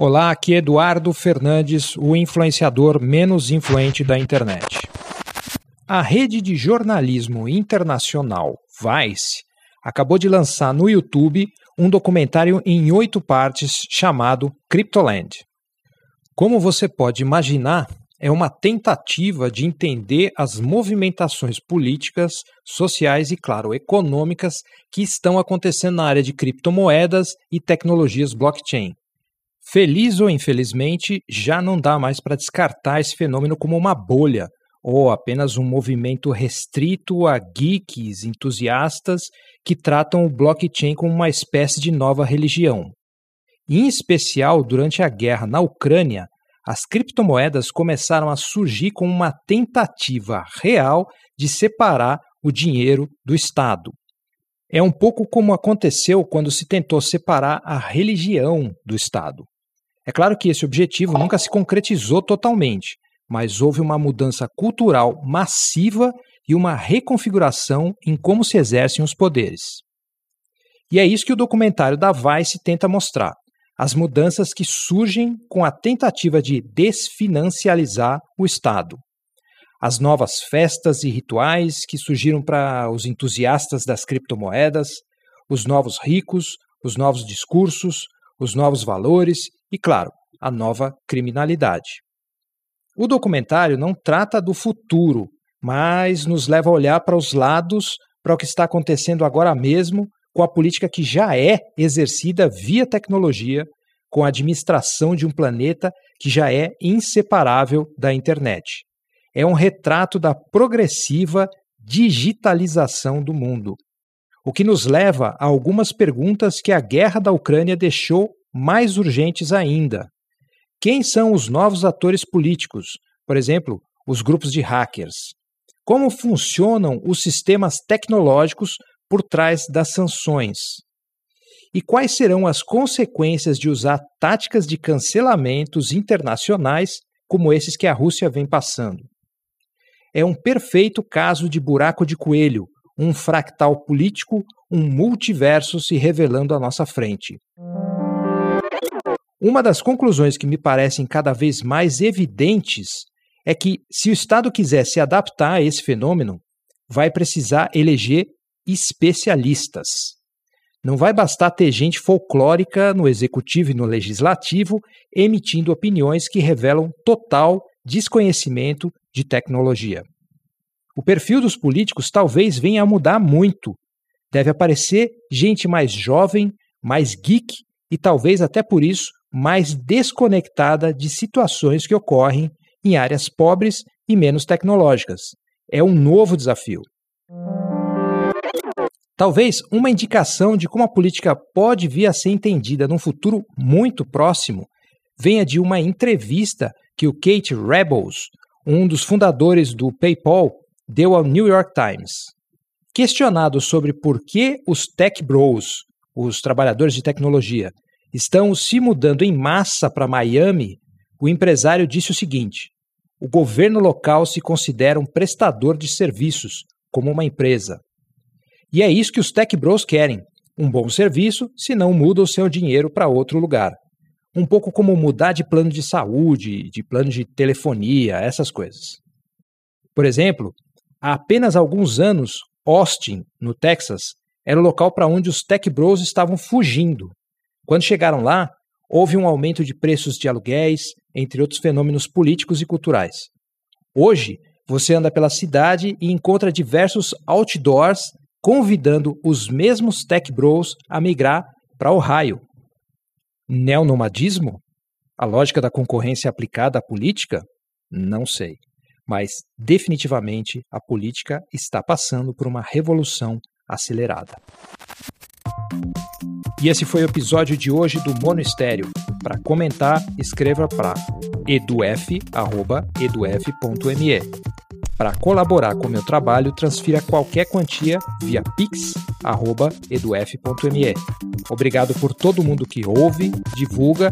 Olá, aqui é Eduardo Fernandes, o influenciador menos influente da internet. A rede de jornalismo internacional Vice acabou de lançar no YouTube um documentário em oito partes chamado Cryptoland. Como você pode imaginar, é uma tentativa de entender as movimentações políticas, sociais e, claro, econômicas que estão acontecendo na área de criptomoedas e tecnologias blockchain. Feliz ou infelizmente, já não dá mais para descartar esse fenômeno como uma bolha ou apenas um movimento restrito a geeks entusiastas que tratam o blockchain como uma espécie de nova religião. Em especial, durante a guerra na Ucrânia, as criptomoedas começaram a surgir como uma tentativa real de separar o dinheiro do Estado. É um pouco como aconteceu quando se tentou separar a religião do Estado. É claro que esse objetivo nunca se concretizou totalmente, mas houve uma mudança cultural massiva e uma reconfiguração em como se exercem os poderes. E é isso que o documentário da Vice tenta mostrar: as mudanças que surgem com a tentativa de desfinancializar o Estado. As novas festas e rituais que surgiram para os entusiastas das criptomoedas, os novos ricos, os novos discursos, os novos valores e, claro, a nova criminalidade. O documentário não trata do futuro, mas nos leva a olhar para os lados, para o que está acontecendo agora mesmo com a política que já é exercida via tecnologia, com a administração de um planeta que já é inseparável da internet. É um retrato da progressiva digitalização do mundo. O que nos leva a algumas perguntas que a guerra da Ucrânia deixou mais urgentes ainda. Quem são os novos atores políticos? Por exemplo, os grupos de hackers. Como funcionam os sistemas tecnológicos por trás das sanções? E quais serão as consequências de usar táticas de cancelamentos internacionais como esses que a Rússia vem passando? É um perfeito caso de buraco de coelho, um fractal político, um multiverso se revelando à nossa frente. Uma das conclusões que me parecem cada vez mais evidentes é que, se o Estado quiser se adaptar a esse fenômeno, vai precisar eleger especialistas. Não vai bastar ter gente folclórica no executivo e no legislativo emitindo opiniões que revelam total desconhecimento de tecnologia. O perfil dos políticos talvez venha a mudar muito. Deve aparecer gente mais jovem, mais geek e talvez até por isso mais desconectada de situações que ocorrem em áreas pobres e menos tecnológicas. É um novo desafio. Talvez uma indicação de como a política pode vir a ser entendida num futuro muito próximo venha de uma entrevista que o Kate Rebels, um dos fundadores do PayPal, deu ao New York Times. Questionado sobre por que os tech bros, os trabalhadores de tecnologia, estão se mudando em massa para Miami, o empresário disse o seguinte: o governo local se considera um prestador de serviços, como uma empresa. E é isso que os tech bros querem: um bom serviço, se não muda o seu dinheiro para outro lugar. Um pouco como mudar de plano de saúde, de plano de telefonia, essas coisas. Por exemplo, há apenas alguns anos, Austin, no Texas, era o local para onde os tech bros estavam fugindo. Quando chegaram lá, houve um aumento de preços de aluguéis, entre outros fenômenos políticos e culturais. Hoje, você anda pela cidade e encontra diversos outdoors convidando os mesmos tech bros a migrar para Ohio. Neonomadismo? A lógica da concorrência aplicada à política? Não sei. Mas, definitivamente, a política está passando por uma revolução acelerada. E esse foi o episódio de hoje do Mono Estéreo. Para comentar, escreva para eduf@eduf.me. Para colaborar com o meu trabalho, transfira qualquer quantia via pix@eduf.me. Obrigado por todo mundo que ouve, divulga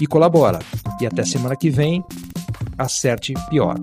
e colabora. E até semana que vem, acerte pior.